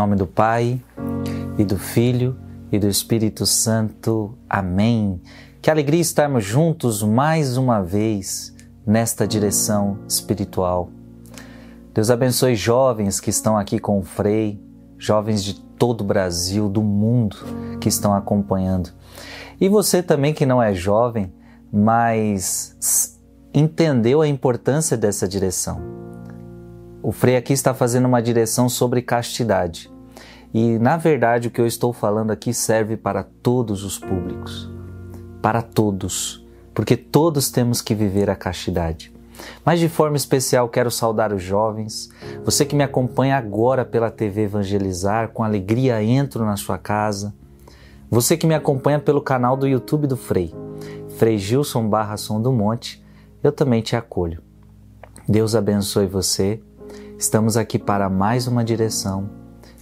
Nome do Pai e do Filho e do Espírito Santo. Amém. Que alegria estarmos juntos mais uma vez nesta direção espiritual. Deus abençoe jovens que estão aqui com o Frei, jovens de todo o Brasil, do mundo que estão acompanhando. E você também que não é jovem, mas entendeu a importância dessa direção. O Frei aqui está fazendo uma direção sobre castidade. E, na verdade, o que eu estou falando aqui serve para todos os públicos. Para todos. Porque todos temos que viver a castidade. Mas de forma especial quero saudar os jovens. Você que me acompanha agora pela TV Evangelizar, com alegria entro na sua casa. Você que me acompanha pelo canal do YouTube do Frei, Frei Gilson Barra Som do Monte, eu também te acolho. Deus abençoe você. Estamos aqui para mais uma direção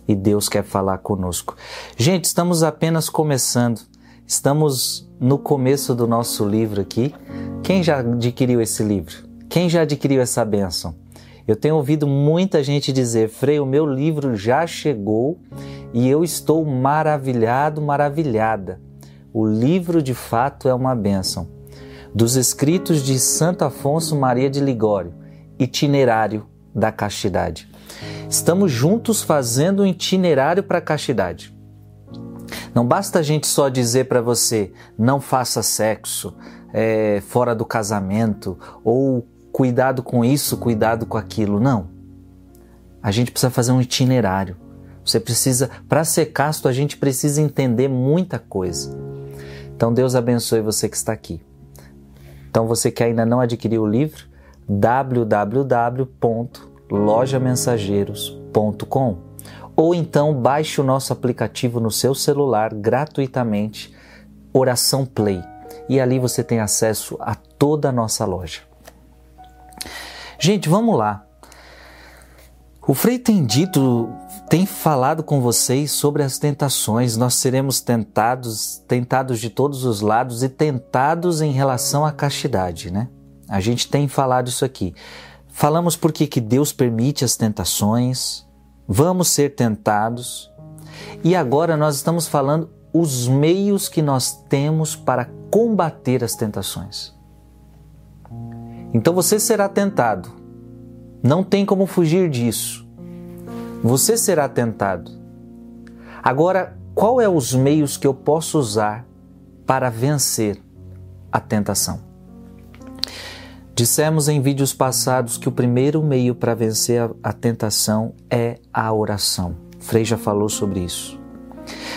e Deus quer falar conosco. Gente, estamos apenas começando. Estamos no começo do nosso livro aqui. Quem já adquiriu esse livro? Quem já adquiriu essa bênção? Eu tenho ouvido muita gente dizer: Frei, o meu livro já chegou e eu estou maravilhado, maravilhada. O livro de fato é uma bênção. Dos escritos de Santo Afonso Maria de Ligório, Itinerário da Castidade. Estamos juntos fazendo um itinerário para a castidade. Não basta a gente só dizer para você não faça sexo é, fora do casamento ou cuidado com isso, cuidado com aquilo. Não. A gente precisa fazer um itinerário. Você precisa, para ser casto, a gente precisa entender muita coisa. Então Deus abençoe você que está aqui. Então você que ainda não adquiriu o livro, www.lojamensageiros.com ou então baixe o nosso aplicativo no seu celular gratuitamente, Oração Play, e ali você tem acesso a toda a nossa loja. Gente, vamos lá. O Frei tem dito, tem falado com vocês sobre as tentações. Nós seremos tentados, tentados de todos os lados e tentados em relação à castidade, né? A gente tem falado isso aqui. Falamos por que Deus permite as tentações, vamos ser tentados. E agora nós estamos falando os meios que nós temos para combater as tentações. Então você será tentado. Não tem como fugir disso. Você será tentado. Agora, qual é os meios que eu posso usar para vencer a tentação? Dissemos em vídeos passados que o primeiro meio para vencer a, tentação é a oração. Frei já falou sobre isso.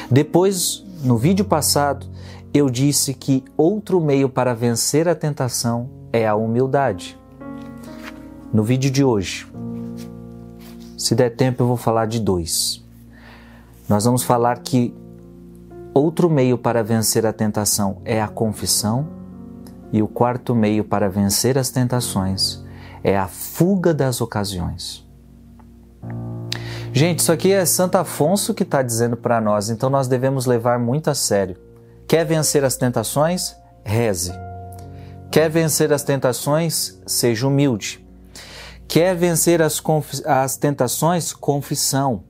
Depois, no vídeo passado, eu disse que outro meio para vencer a tentação é a humildade. No vídeo de hoje, se der tempo, eu vou falar de dois. Nós vamos falar que outro meio para vencer a tentação é a confissão, e o quarto meio para vencer as tentações é a fuga das ocasiões. Gente, isso aqui é Santo Afonso que está dizendo para nós, então nós devemos levar muito a sério. Quer vencer as tentações? Reze. Quer vencer as tentações? Seja humilde. Quer vencer as, as tentações? Confissão.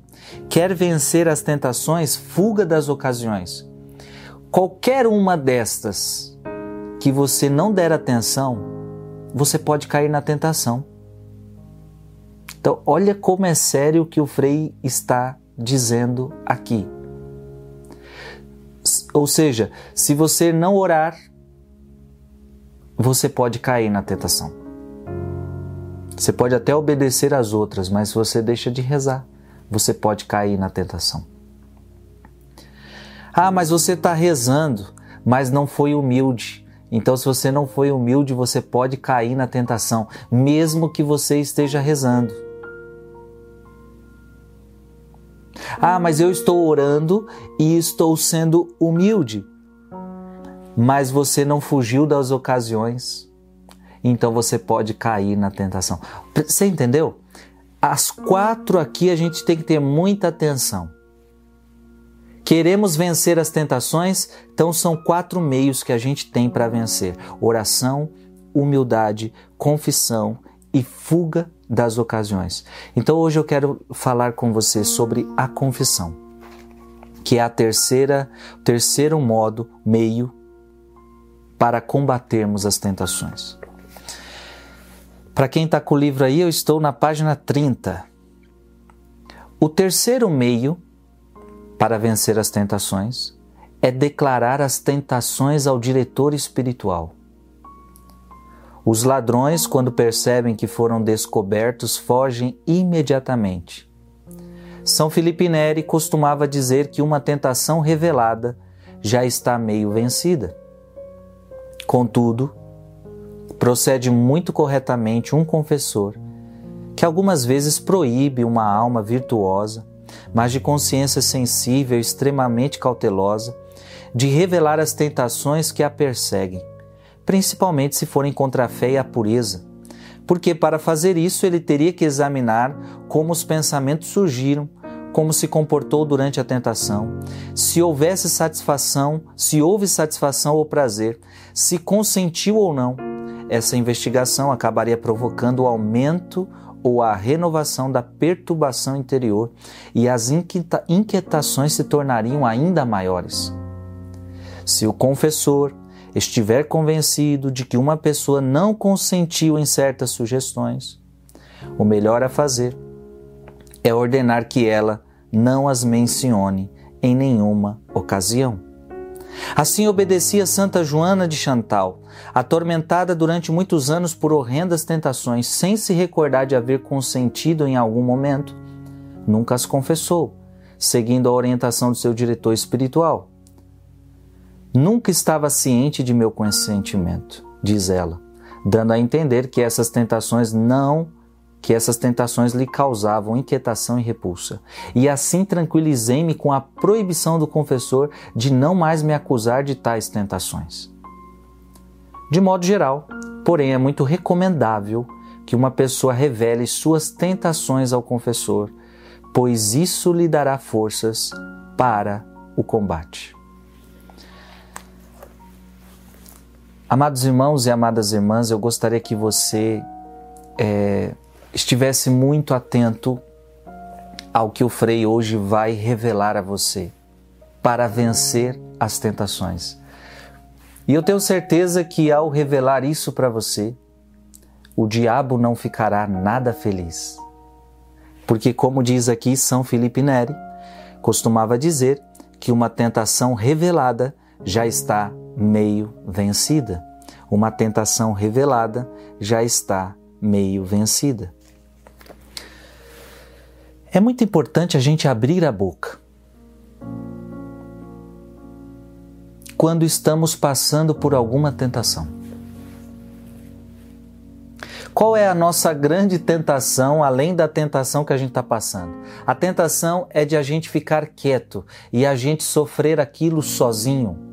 Quer vencer as tentações? Fuga das ocasiões. Qualquer uma destas que você não der atenção, você pode cair na tentação. Então, olha como é sério o que o Frei está dizendo aqui. Ou seja, se você não orar, você pode cair na tentação. Você pode até obedecer às outras, mas se você deixa de rezar, você pode cair na tentação. Ah, mas você está rezando, mas não foi humilde. Então, se você não foi humilde, você pode cair na tentação, mesmo que você esteja rezando. Ah, mas eu estou orando e estou sendo humilde. Mas você não fugiu das ocasiões então você pode cair na tentação. Você entendeu? As quatro aqui a gente tem que ter muita atenção. Queremos vencer as tentações, então são quatro meios que a gente tem para vencer: oração, humildade, confissão e fuga das ocasiões. Então hoje eu quero falar com você sobre a confissão, que é a terceira, terceiro modo, meio para combatermos as tentações. Para quem está com o livro aí, eu estou na página 30. O terceiro meio para vencer as tentações é declarar as tentações ao diretor espiritual. Os ladrões, quando percebem que foram descobertos, fogem imediatamente. São Felipe Neri costumava dizer que uma tentação revelada já está meio vencida. Contudo, procede muito corretamente um confessor que algumas vezes proíbe uma alma virtuosa, mas de consciência sensível extremamente cautelosa, de revelar as tentações que a perseguem principalmente se forem contra a fé e a pureza, porque para fazer isso ele teria que examinar como os pensamentos surgiram, como se comportou durante a tentação, se houvesse satisfação, se houve satisfação ou prazer, se consentiu ou não. Essa investigação acabaria provocando o aumento ou a renovação da perturbação interior e as inquietações se tornariam ainda maiores. Se o confessor estiver convencido de que uma pessoa não consentiu em certas sugestões, o melhor a fazer é ordenar que ela não as mencione em nenhuma ocasião. Assim obedecia Santa Joana de Chantal, atormentada durante muitos anos por horrendas tentações, sem se recordar de haver consentido em algum momento. Nunca as confessou, seguindo a orientação do seu diretor espiritual. Nunca estava ciente de meu consentimento, diz ela, dando a entender que essas tentações não que essas tentações lhe causavam inquietação e repulsa. E assim tranquilizei-me com a proibição do confessor de não mais me acusar de tais tentações. De modo geral, porém, é muito recomendável que uma pessoa revele suas tentações ao confessor, pois isso lhe dará forças para o combate. Amados irmãos e amadas irmãs, eu gostaria que você é, estivesse muito atento ao que o Frei hoje vai revelar a você para vencer as tentações. E eu tenho certeza que ao revelar isso para você, o diabo não ficará nada feliz. Porque, como diz aqui São Felipe Neri, costumava dizer que uma tentação revelada já está meio vencida. Uma tentação revelada já está meio vencida. É muito importante a gente abrir a boca. Quando estamos passando por alguma tentação. Qual é a nossa grande tentação, além da tentação que a gente está passando? A tentação é de a gente ficar quieto e a gente sofrer aquilo sozinho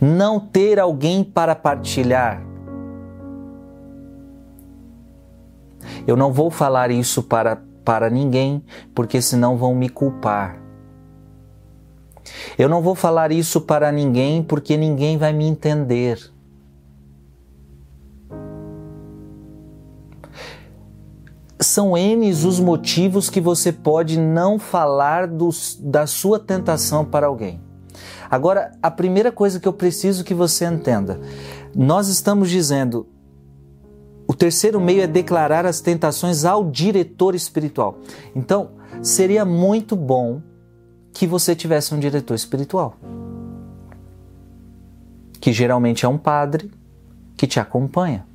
não ter alguém para partilhar. Eu não vou falar isso para, para ninguém, porque senão vão me culpar. Eu não vou falar isso para ninguém, porque ninguém vai me entender. São N os motivos que você pode não falar dos, da sua tentação para alguém. Agora, a primeira coisa que eu preciso que você entenda: nós estamos dizendo, o terceiro meio é declarar as tentações ao diretor espiritual. Então, seria muito bom que você tivesse um diretor espiritual, que geralmente é um padre que te acompanha.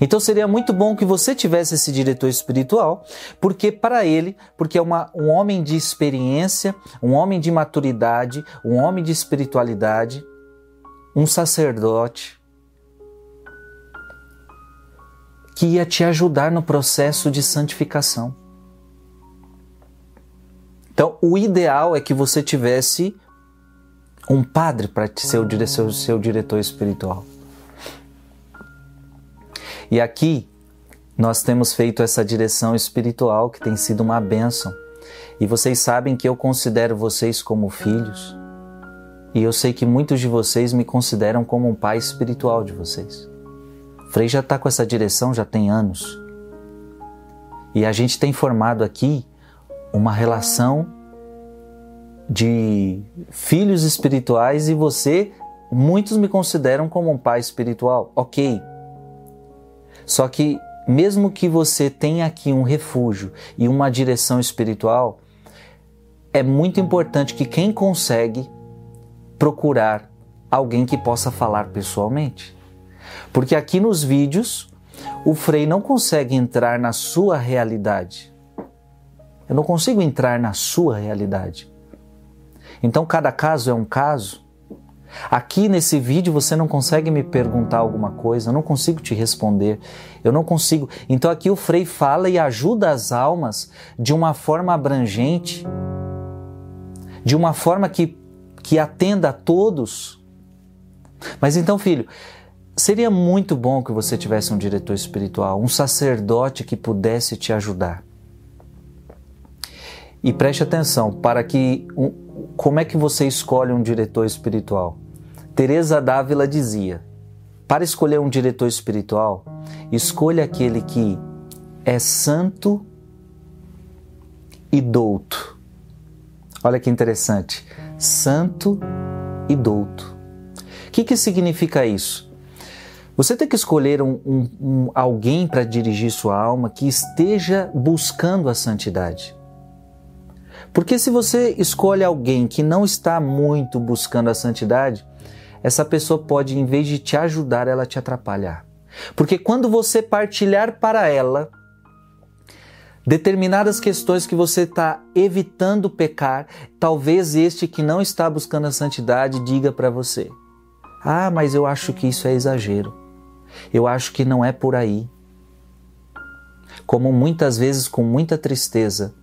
Então seria muito bom que você tivesse esse diretor espiritual, porque para ele, porque é uma, um homem de experiência, um homem de maturidade, um homem de espiritualidade, um sacerdote que ia te ajudar no processo de santificação. Então, o ideal é que você tivesse um padre para ser o seu, seu diretor espiritual. E aqui nós temos feito essa direção espiritual que tem sido uma bênção. E vocês sabem que eu considero vocês como filhos. E eu sei que muitos de vocês me consideram como um pai espiritual de vocês. Frei já está com essa direção já tem anos. E a gente tem formado aqui uma relação de filhos espirituais e você, muitos me consideram como um pai espiritual. Ok. Só que, mesmo que você tenha aqui um refúgio e uma direção espiritual, é muito importante que quem consegue procurar alguém que possa falar pessoalmente. Porque aqui nos vídeos, o Frei não consegue entrar na sua realidade. Eu não consigo entrar na sua realidade. Então, cada caso é um caso. Aqui nesse vídeo você não consegue me perguntar alguma coisa, eu não consigo te responder, eu não consigo. Então aqui o Frei fala e ajuda as almas de uma forma abrangente, de uma forma que, que atenda a todos. Mas então, filho, seria muito bom que você tivesse um diretor espiritual, um sacerdote que pudesse te ajudar. E preste atenção, para que como é que você escolhe um diretor espiritual? Teresa Dávila dizia: para escolher um diretor espiritual, escolha aquele que é santo e douto. Olha que interessante. Santo e douto. O que, que significa isso? Você tem que escolher um, um, um alguém para dirigir sua alma que esteja buscando a santidade. Porque se você escolhe alguém que não está muito buscando a santidade, essa pessoa pode, em vez de te ajudar, ela te atrapalhar. Porque quando você partilhar para ela determinadas questões que você está evitando pecar, talvez este que não está buscando a santidade diga para você: Ah, mas eu acho que isso é exagero. Eu acho que não é por aí. Como muitas vezes, com muita tristeza,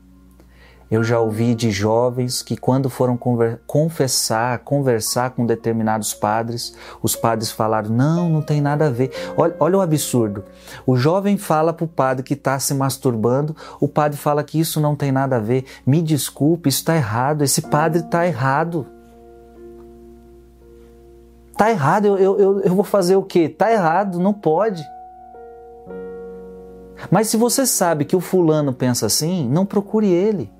eu já ouvi de jovens que, quando foram confessar, conversar com determinados padres, os padres falaram: não, não tem nada a ver. Olha, olha o absurdo. O jovem fala para o padre que está se masturbando, o padre fala que isso não tem nada a ver. Me desculpe, isso está errado. Esse padre está errado. Está errado, eu, eu, eu, vou fazer o quê? Está errado, não pode. Mas se você sabe que o fulano pensa assim, não procure ele.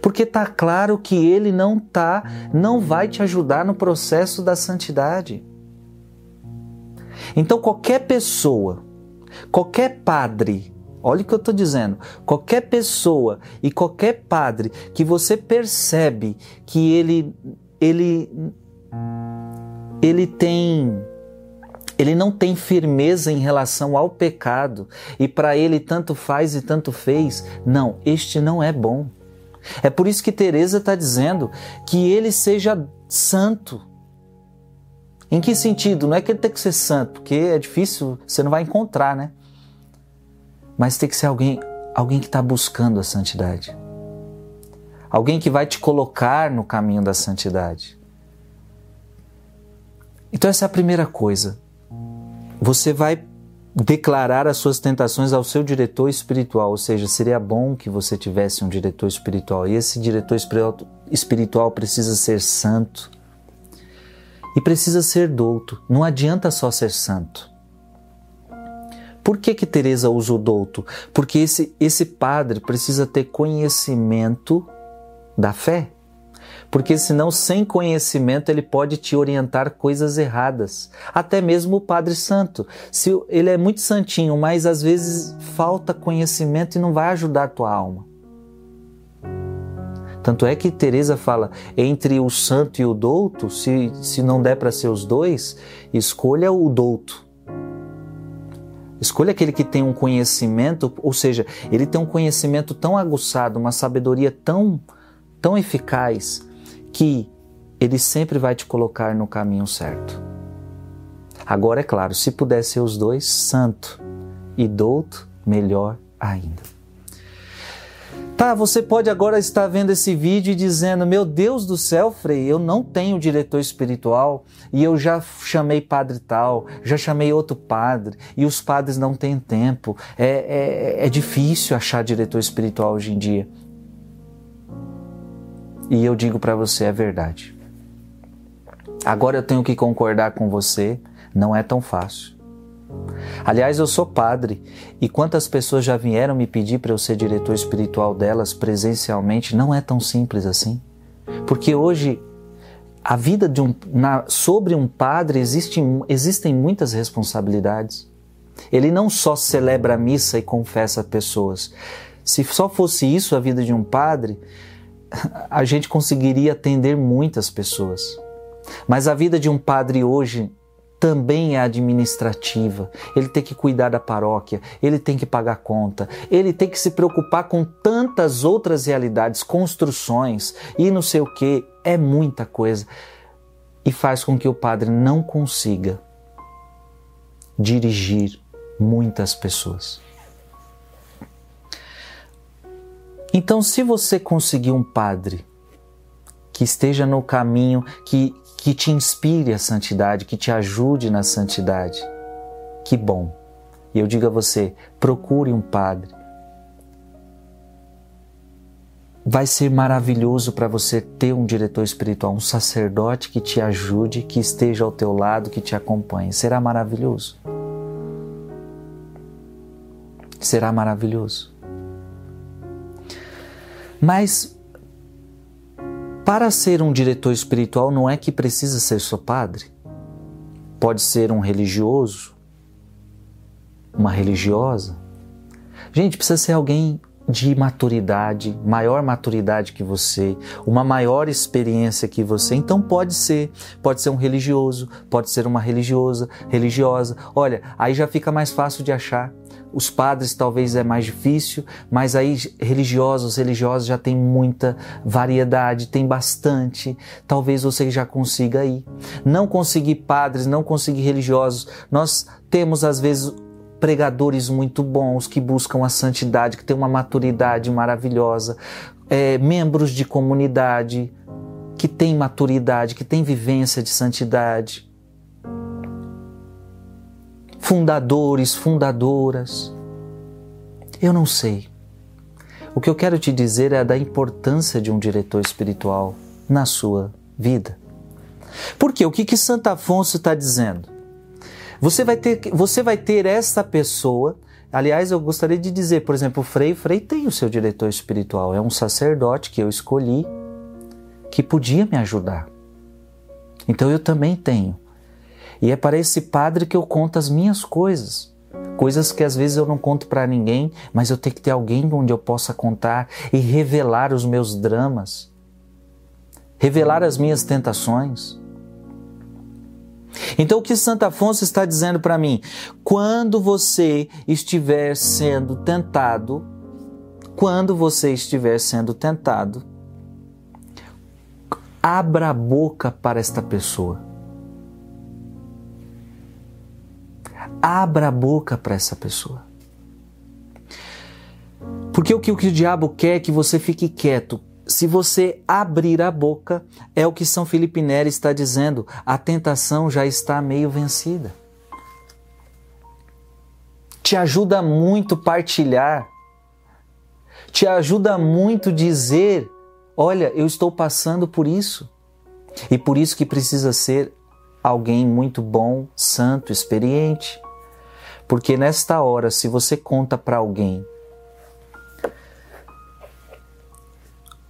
Porque está claro que ele não tá, não vai te ajudar no processo da santidade. Então qualquer pessoa, qualquer padre, olha o que eu estou dizendo, qualquer pessoa e qualquer padre que você percebe que ele ele ele tem ele não tem firmeza em relação ao pecado e para ele tanto faz e tanto fez. Não, este não é bom. É por isso que Teresa está dizendo que ele seja santo. Em que sentido? Não é que ele tem que ser santo, porque é difícil, você não vai encontrar, né? Mas tem que ser alguém, alguém que está buscando a santidade. Alguém que vai te colocar no caminho da santidade. Então essa é a primeira coisa. Você vai declarar as suas tentações ao seu diretor espiritual, ou seja, seria bom que você tivesse um diretor espiritual. E esse diretor espiritual precisa ser santo e precisa ser douto. Não adianta só ser santo. Por que que Teresa usa o douto? Porque esse esse padre precisa ter conhecimento da fé porque senão, sem conhecimento, ele pode te orientar coisas erradas. Até mesmo o Padre Santo. Se ele é muito santinho, mas às vezes falta conhecimento e não vai ajudar a tua alma. Tanto é que Teresa fala entre o santo e o douto, se, se não der para ser os dois, escolha o douto. Escolha aquele que tem um conhecimento, ou seja, ele tem um conhecimento tão aguçado, uma sabedoria tão, tão eficaz, que ele sempre vai te colocar no caminho certo. Agora, é claro, se puder ser os dois, santo e douto, melhor ainda. Tá, você pode agora estar vendo esse vídeo e dizendo: Meu Deus do céu, Frei, eu não tenho diretor espiritual e eu já chamei padre tal, já chamei outro padre e os padres não têm tempo. É, é, é difícil achar diretor espiritual hoje em dia. E eu digo para você é verdade. Agora eu tenho que concordar com você, não é tão fácil. Aliás, eu sou padre e quantas pessoas já vieram me pedir para eu ser diretor espiritual delas presencialmente, não é tão simples assim. Porque hoje a vida um, na, sobre um padre existe, existem muitas responsabilidades. Ele não só celebra a missa e confessa pessoas. Se só fosse isso a vida de um padre, a gente conseguiria atender muitas pessoas. Mas a vida de um padre hoje também é administrativa. Ele tem que cuidar da paróquia, ele tem que pagar conta, ele tem que se preocupar com tantas outras realidades, construções e não sei o que. É muita coisa. E faz com que o padre não consiga dirigir muitas pessoas. Então, se você conseguir um padre que esteja no caminho, que, que te inspire a santidade, que te ajude na santidade, que bom. E eu digo a você: procure um padre. Vai ser maravilhoso para você ter um diretor espiritual, um sacerdote que te ajude, que esteja ao teu lado, que te acompanhe. Será maravilhoso será maravilhoso. Mas para ser um diretor espiritual não é que precisa ser só padre. Pode ser um religioso, uma religiosa. Gente, precisa ser alguém de maturidade, maior maturidade que você, uma maior experiência que você. Então pode ser, pode ser um religioso, pode ser uma religiosa, religiosa. Olha, aí já fica mais fácil de achar. Os padres talvez é mais difícil, mas aí religiosos, religiosos já tem muita variedade, tem bastante. Talvez você já consiga ir. Não conseguir padres, não conseguir religiosos. Nós temos às vezes pregadores muito bons que buscam a santidade, que têm uma maturidade maravilhosa, é, membros de comunidade que têm maturidade, que têm vivência de santidade fundadores, fundadoras. Eu não sei. O que eu quero te dizer é da importância de um diretor espiritual na sua vida. Porque o que, que Santo Afonso está dizendo? Você vai, ter, você vai ter essa pessoa. Aliás, eu gostaria de dizer, por exemplo, o Frei, o Frei tem o seu diretor espiritual, é um sacerdote que eu escolhi que podia me ajudar. Então eu também tenho. E é para esse padre que eu conto as minhas coisas. Coisas que às vezes eu não conto para ninguém, mas eu tenho que ter alguém onde eu possa contar e revelar os meus dramas, revelar as minhas tentações. Então, o que Santo Afonso está dizendo para mim? Quando você estiver sendo tentado, quando você estiver sendo tentado, abra a boca para esta pessoa. Abra a boca para essa pessoa. Porque o que o diabo quer é que você fique quieto. Se você abrir a boca, é o que São Felipe Neri está dizendo, a tentação já está meio vencida. Te ajuda muito partilhar. Te ajuda muito dizer: olha, eu estou passando por isso. E por isso que precisa ser alguém muito bom, santo, experiente. Porque nesta hora, se você conta para alguém,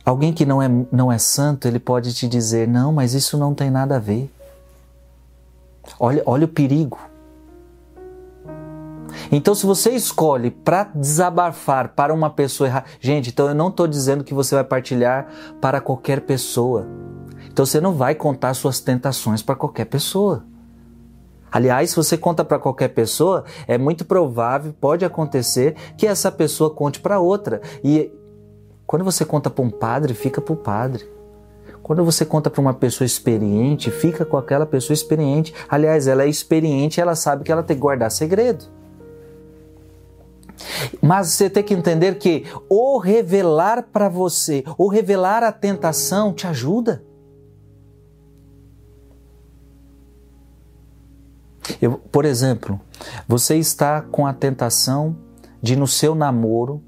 alguém que não é, não é santo, ele pode te dizer: não, mas isso não tem nada a ver. Olha, olha o perigo. Então, se você escolhe para desabafar para uma pessoa errada. Gente, então eu não estou dizendo que você vai partilhar para qualquer pessoa. Então, você não vai contar suas tentações para qualquer pessoa. Aliás, se você conta para qualquer pessoa, é muito provável, pode acontecer que essa pessoa conte para outra. E quando você conta para um padre, fica para o padre. Quando você conta para uma pessoa experiente, fica com aquela pessoa experiente. Aliás, ela é experiente, ela sabe que ela tem que guardar segredo. Mas você tem que entender que o revelar para você, ou revelar a tentação te ajuda. Eu, por exemplo, você está com a tentação de no seu namoro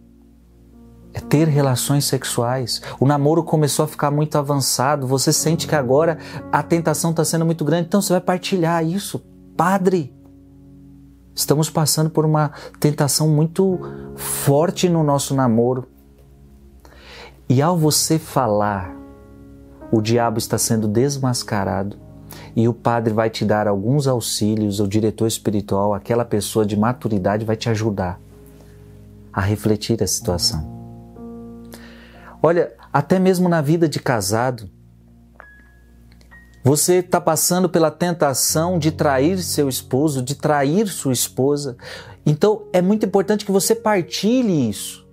ter relações sexuais. O namoro começou a ficar muito avançado, você sente que agora a tentação está sendo muito grande, então você vai partilhar isso. Padre, Estamos passando por uma tentação muito forte no nosso namoro. E ao você falar, o diabo está sendo desmascarado e o padre vai te dar alguns auxílios, o diretor espiritual, aquela pessoa de maturidade vai te ajudar a refletir a situação. Olha, até mesmo na vida de casado, você está passando pela tentação de trair seu esposo, de trair sua esposa. Então é muito importante que você partilhe isso.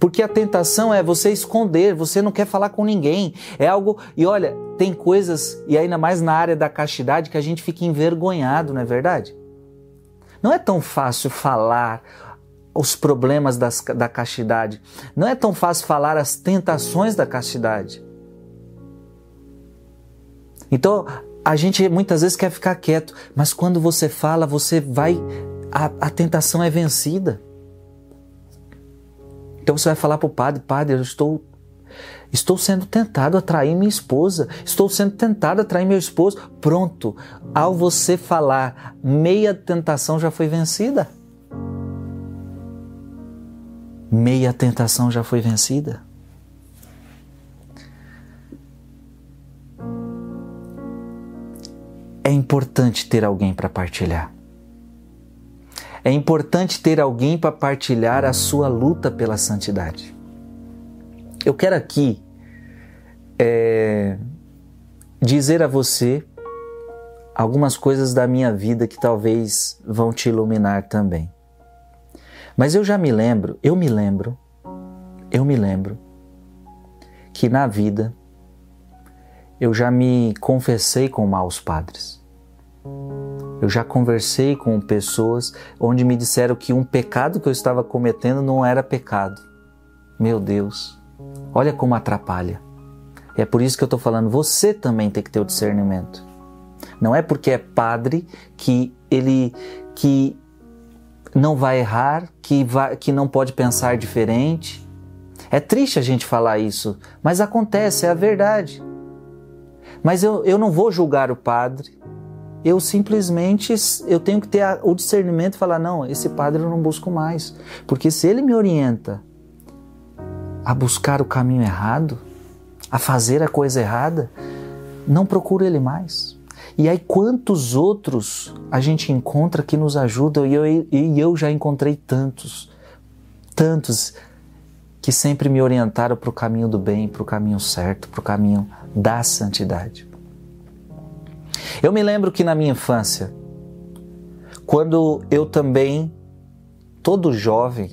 Porque a tentação é você esconder, você não quer falar com ninguém. É algo. E olha, tem coisas, e ainda mais na área da castidade, que a gente fica envergonhado, não é verdade? Não é tão fácil falar os problemas das, da castidade. Não é tão fácil falar as tentações da castidade. Então, a gente muitas vezes quer ficar quieto, mas quando você fala, você vai. A, a tentação é vencida. Então você vai falar para o padre: Padre, eu estou. Estou sendo tentado a trair minha esposa. Estou sendo tentado a trair meu esposo. Pronto. Ao você falar, meia tentação já foi vencida. Meia tentação já foi vencida. é importante ter alguém para partilhar. É importante ter alguém para partilhar a sua luta pela santidade. Eu quero aqui é, dizer a você algumas coisas da minha vida que talvez vão te iluminar também. Mas eu já me lembro, eu me lembro, eu me lembro que na vida eu já me confessei com maus padres. Eu já conversei com pessoas onde me disseram que um pecado que eu estava cometendo não era pecado. Meu Deus, olha como atrapalha. É por isso que eu estou falando, você também tem que ter o discernimento. Não é porque é padre que ele que não vai errar, que, vai, que não pode pensar diferente. É triste a gente falar isso, mas acontece, é a verdade. Mas eu, eu não vou julgar o padre, eu simplesmente eu tenho que ter o discernimento e falar não, esse padre eu não busco mais, porque se ele me orienta a buscar o caminho errado, a fazer a coisa errada, não procuro ele mais. E aí quantos outros a gente encontra que nos ajudam e eu, e eu já encontrei tantos, tantos que sempre me orientaram para o caminho do bem, para o caminho certo, para o caminho da santidade. Eu me lembro que na minha infância, quando eu também, todo jovem,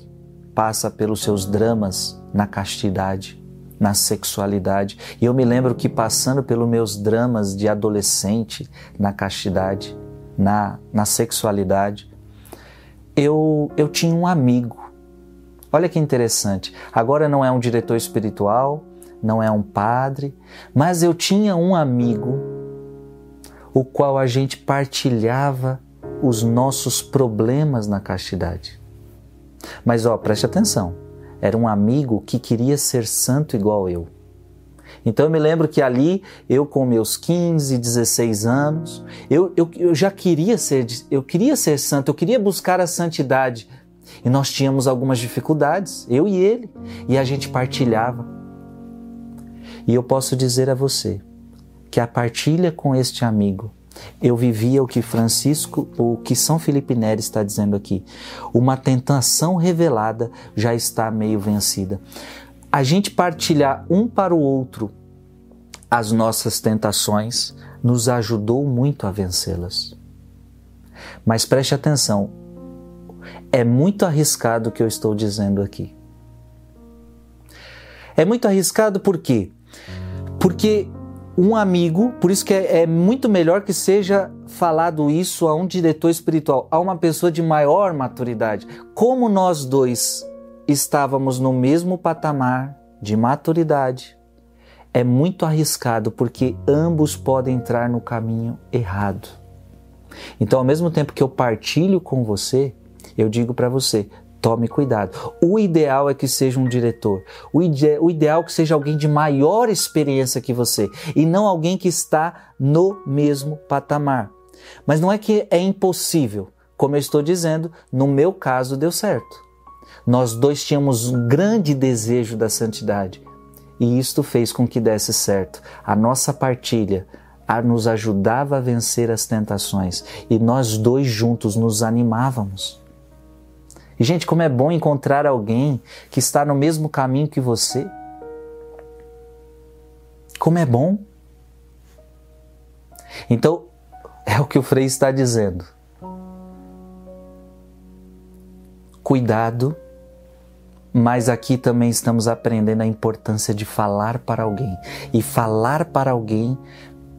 passa pelos seus dramas na castidade, na sexualidade. E eu me lembro que passando pelos meus dramas de adolescente na castidade, na, na sexualidade, eu, eu tinha um amigo. Olha que interessante. Agora não é um diretor espiritual, não é um padre, mas eu tinha um amigo o qual a gente partilhava os nossos problemas na castidade. Mas ó, preste atenção, era um amigo que queria ser santo igual eu. Então eu me lembro que ali, eu com meus 15, 16 anos, eu, eu, eu já queria ser, eu queria ser santo, eu queria buscar a santidade. E nós tínhamos algumas dificuldades, eu e ele, e a gente partilhava. E eu posso dizer a você, que a partilha com este amigo, eu vivia o que Francisco, o que São Felipe Neri está dizendo aqui. Uma tentação revelada já está meio vencida. A gente partilhar um para o outro as nossas tentações nos ajudou muito a vencê-las. Mas preste atenção, é muito arriscado o que eu estou dizendo aqui. É muito arriscado por quê? Porque um amigo, por isso que é, é, muito melhor que seja falado isso a um diretor espiritual, a uma pessoa de maior maturidade. Como nós dois estávamos no mesmo patamar de maturidade, é muito arriscado porque ambos podem entrar no caminho errado. Então, ao mesmo tempo que eu partilho com você, eu digo para você: Tome cuidado. O ideal é que seja um diretor. O, ide o ideal é que seja alguém de maior experiência que você e não alguém que está no mesmo patamar. Mas não é que é impossível. como eu estou dizendo, no meu caso deu certo. Nós dois tínhamos um grande desejo da santidade e isto fez com que desse certo. A nossa partilha a, nos ajudava a vencer as tentações e nós dois juntos nos animávamos. E, gente, como é bom encontrar alguém que está no mesmo caminho que você. Como é bom. Então, é o que o Frei está dizendo. Cuidado mas aqui também estamos aprendendo a importância de falar para alguém e falar para alguém,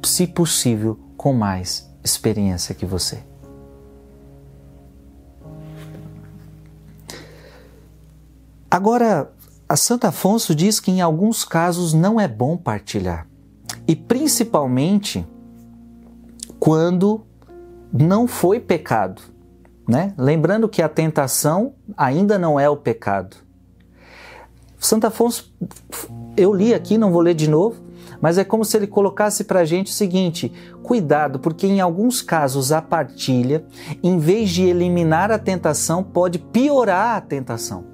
se possível, com mais experiência que você. Agora, a Santo Afonso diz que em alguns casos não é bom partilhar, e principalmente quando não foi pecado. Né? Lembrando que a tentação ainda não é o pecado. Santo Afonso, eu li aqui, não vou ler de novo, mas é como se ele colocasse para a gente o seguinte: cuidado, porque em alguns casos a partilha, em vez de eliminar a tentação, pode piorar a tentação.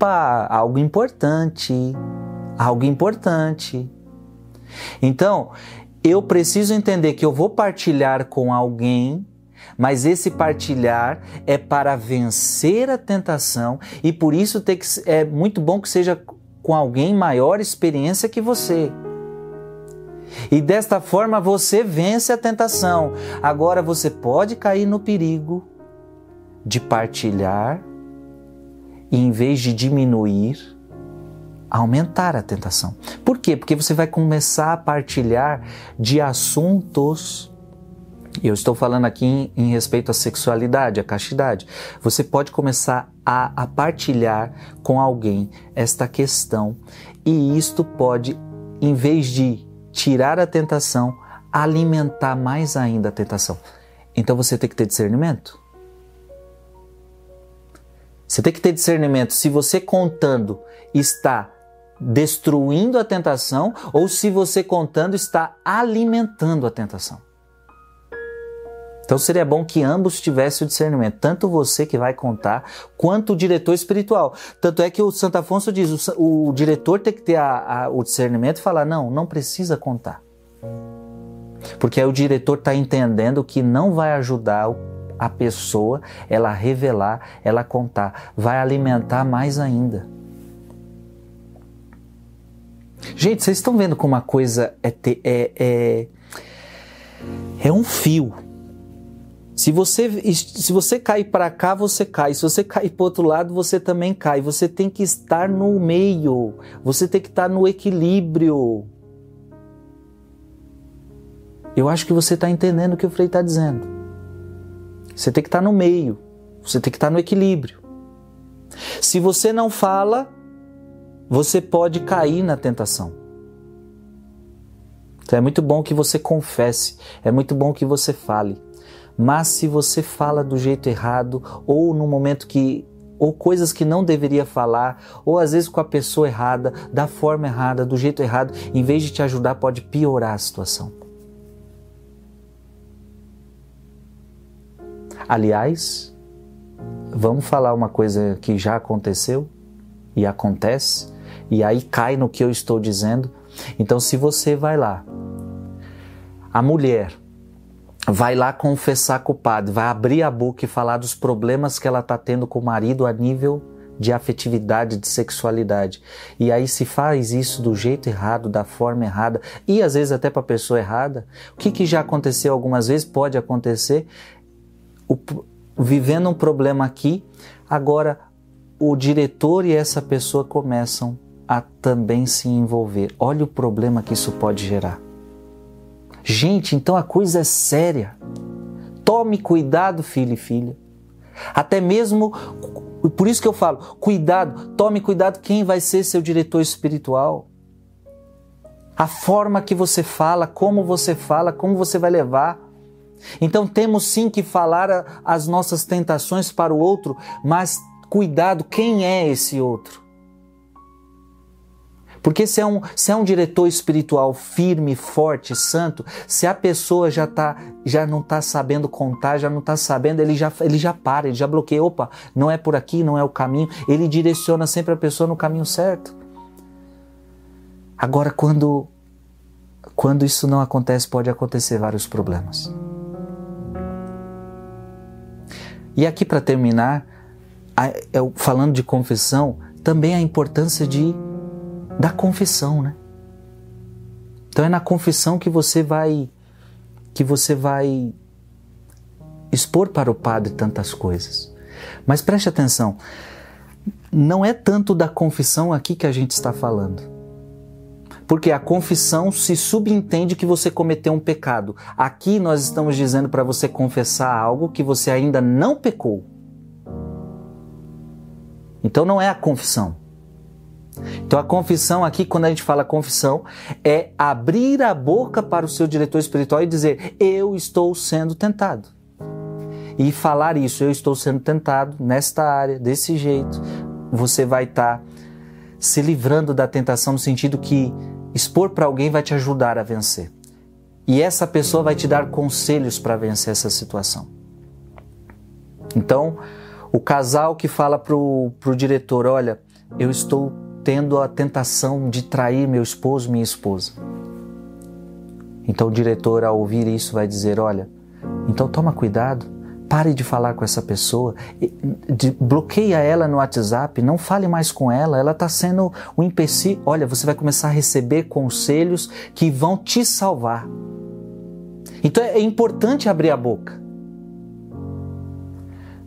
Opa, algo importante, algo importante. Então, eu preciso entender que eu vou partilhar com alguém mas esse partilhar é para vencer a tentação e por isso que, é muito bom que seja com alguém maior experiência que você. E desta forma você vence a tentação. Agora você pode cair no perigo de partilhar e em vez de diminuir, aumentar a tentação. Por quê? Porque você vai começar a partilhar de assuntos eu estou falando aqui em, em, respeito à sexualidade, à castidade. Você pode começar a, a partilhar com alguém esta questão e isto pode, em vez de tirar a tentação, alimentar mais ainda a tentação. Então você tem que ter discernimento. Você tem que ter discernimento se você contando está destruindo a tentação ou se você contando está alimentando a tentação. Então seria bom que ambos tivessem o discernimento, tanto você que vai contar, quanto o diretor espiritual. Tanto é que o Santo Afonso diz: o, o diretor tem que ter a, a, o discernimento e falar: não, não precisa contar. Porque aí o diretor está entendendo que não vai ajudar a pessoa, ela revelar, ela contar, vai alimentar mais ainda. Gente, vocês estão vendo como a coisa é, é, é, é um fio se você, se você cair para cá, você cai. Se você cair para outro lado, você também cai. Você tem que estar no meio. Você tem que estar no equilíbrio. Eu acho que você está entendendo o que o Frei está dizendo. Você tem que estar no meio. Você tem que estar no equilíbrio. Se você não fala, você pode cair na tentação. Então é muito bom que você confesse, é muito bom que você fale. Mas se você fala do jeito errado ou no momento que ou coisas que não deveria falar, ou às vezes com a pessoa errada, da forma errada, do jeito errado, em vez de te ajudar, pode piorar a situação. Aliás, vamos falar uma coisa que já aconteceu e acontece, e aí cai no que eu estou dizendo. Então, se você vai lá, a mulher vai lá confessar com o padre, vai abrir a boca e falar dos problemas que ela está tendo com o marido a nível de afetividade, de sexualidade. E aí se faz isso do jeito errado, da forma errada, e às vezes até para a pessoa errada. O que, que já aconteceu algumas vezes, pode acontecer, o, vivendo um problema aqui, agora o diretor e essa pessoa começam a também se envolver. Olha o problema que isso pode gerar. Gente, então a coisa é séria. Tome cuidado, filho e filha. Até mesmo, por isso que eu falo, cuidado, tome cuidado quem vai ser seu diretor espiritual. A forma que você fala, como você fala, como você vai levar. Então temos sim que falar as nossas tentações para o outro, mas cuidado, quem é esse outro? Porque se é um, se é um diretor espiritual firme, forte, santo, se a pessoa já, tá, já não está sabendo contar, já não está sabendo, ele já, ele já para, ele já bloqueia. Opa, não é por aqui, não é o caminho. Ele direciona sempre a pessoa no caminho certo. Agora, quando, quando isso não acontece, pode acontecer vários problemas. E aqui, para terminar, falando de confissão, também a importância de da confissão, né? Então é na confissão que você vai que você vai expor para o padre tantas coisas. Mas preste atenção, não é tanto da confissão aqui que a gente está falando. Porque a confissão se subentende que você cometeu um pecado. Aqui nós estamos dizendo para você confessar algo que você ainda não pecou. Então não é a confissão. Então a confissão aqui, quando a gente fala confissão, é abrir a boca para o seu diretor espiritual e dizer: Eu estou sendo tentado. E falar isso, eu estou sendo tentado nesta área, desse jeito, você vai estar tá se livrando da tentação no sentido que expor para alguém vai te ajudar a vencer. E essa pessoa vai te dar conselhos para vencer essa situação. Então, o casal que fala para o diretor: Olha, eu estou tendo a tentação de trair meu esposo, minha esposa. Então o diretor, ao ouvir isso, vai dizer: Olha, então toma cuidado, pare de falar com essa pessoa, de, bloqueia ela no WhatsApp, não fale mais com ela, ela está sendo um empecilho. Olha, você vai começar a receber conselhos que vão te salvar. Então é importante abrir a boca.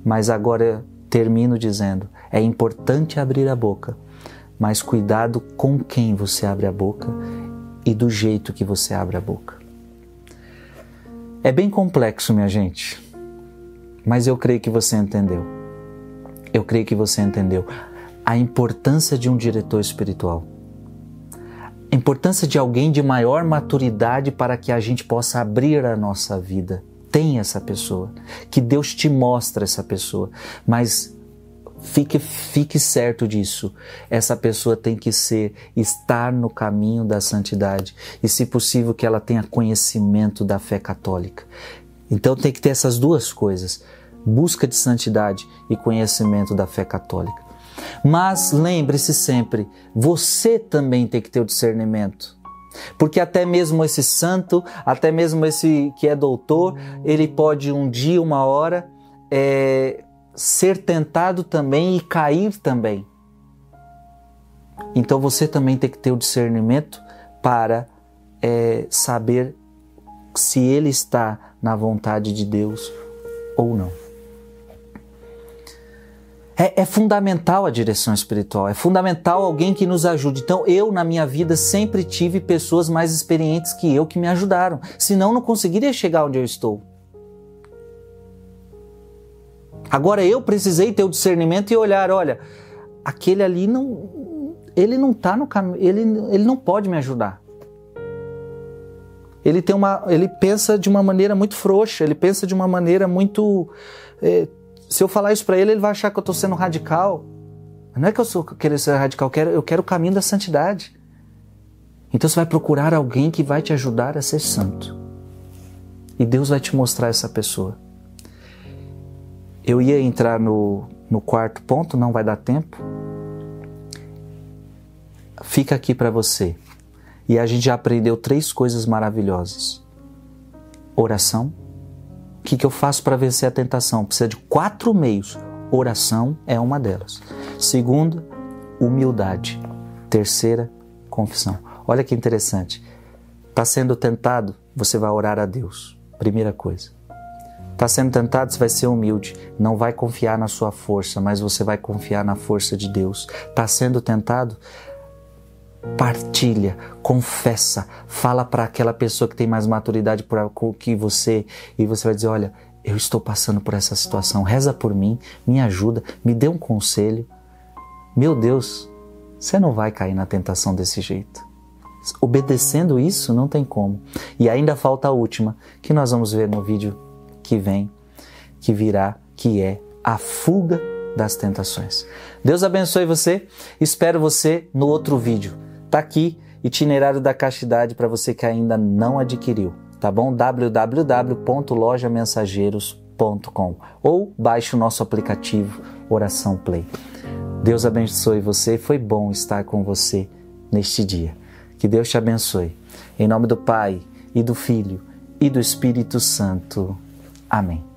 Mas agora termino dizendo: é importante abrir a boca mas cuidado com quem você abre a boca e do jeito que você abre a boca. É bem complexo, minha gente, mas eu creio que você entendeu. Eu creio que você entendeu a importância de um diretor espiritual. A importância de alguém de maior maturidade para que a gente possa abrir a nossa vida. Tem essa pessoa, que Deus te mostra essa pessoa, mas Fique, fique certo disso. Essa pessoa tem que ser, estar no caminho da santidade. E, se possível, que ela tenha conhecimento da fé católica. Então tem que ter essas duas coisas: busca de santidade e conhecimento da fé católica. Mas lembre-se sempre, você também tem que ter o discernimento. Porque até mesmo esse santo, até mesmo esse que é doutor, ele pode um dia, uma hora, é, ser tentado também e cair também. Então você também tem que ter o discernimento para é, saber se ele está na vontade de Deus ou não. É, é, fundamental a direção espiritual, é fundamental alguém que nos ajude. Então, eu na minha vida sempre tive pessoas mais experientes que eu que me ajudaram, senão não conseguiria chegar onde eu estou. Agora eu precisei ter o discernimento e olhar, olha, aquele ali não, ele não está no caminho, ele, ele não pode me ajudar. Ele tem uma, ele pensa de uma maneira muito frouxa, ele pensa de uma maneira muito, é, se eu falar isso para ele, ele vai achar que eu estou sendo radical. Não é que eu sou querer ser radical, eu quero, eu quero o caminho da santidade. Então você vai procurar alguém que vai te ajudar a ser santo. E Deus vai te mostrar essa pessoa. Eu ia entrar no, no quarto ponto, não vai dar tempo. Fica aqui para você. E a gente já aprendeu três coisas maravilhosas: oração. O que, que eu faço para vencer a tentação? Precisa de quatro meios. Oração é uma delas. Segunda, humildade. Terceira, confissão. Olha que interessante. Está sendo tentado, você vai orar a Deus. Primeira coisa. Está sendo tentado, você vai ser humilde. Não vai confiar na sua força, mas você vai confiar na força de Deus. Está sendo tentado? Partilha, confessa, fala para aquela pessoa que tem mais maturidade que você e você vai dizer: Olha, eu estou passando por essa situação, reza por mim, me ajuda, me dê um conselho. Meu Deus, você não vai cair na tentação desse jeito. Obedecendo isso, não tem como. E ainda falta a última, que nós vamos ver no vídeo que vem, que virá, que é a fuga das tentações. Deus abençoe você. Espero você no outro vídeo. Tá aqui itinerário da castidade para você que ainda não adquiriu, tá bom? www.lojamensageiros.com ou baixe o nosso aplicativo Oração Play. Deus abençoe você, foi bom estar com você neste dia. Que Deus te abençoe. Em nome do Pai e do Filho e do Espírito Santo. Amém.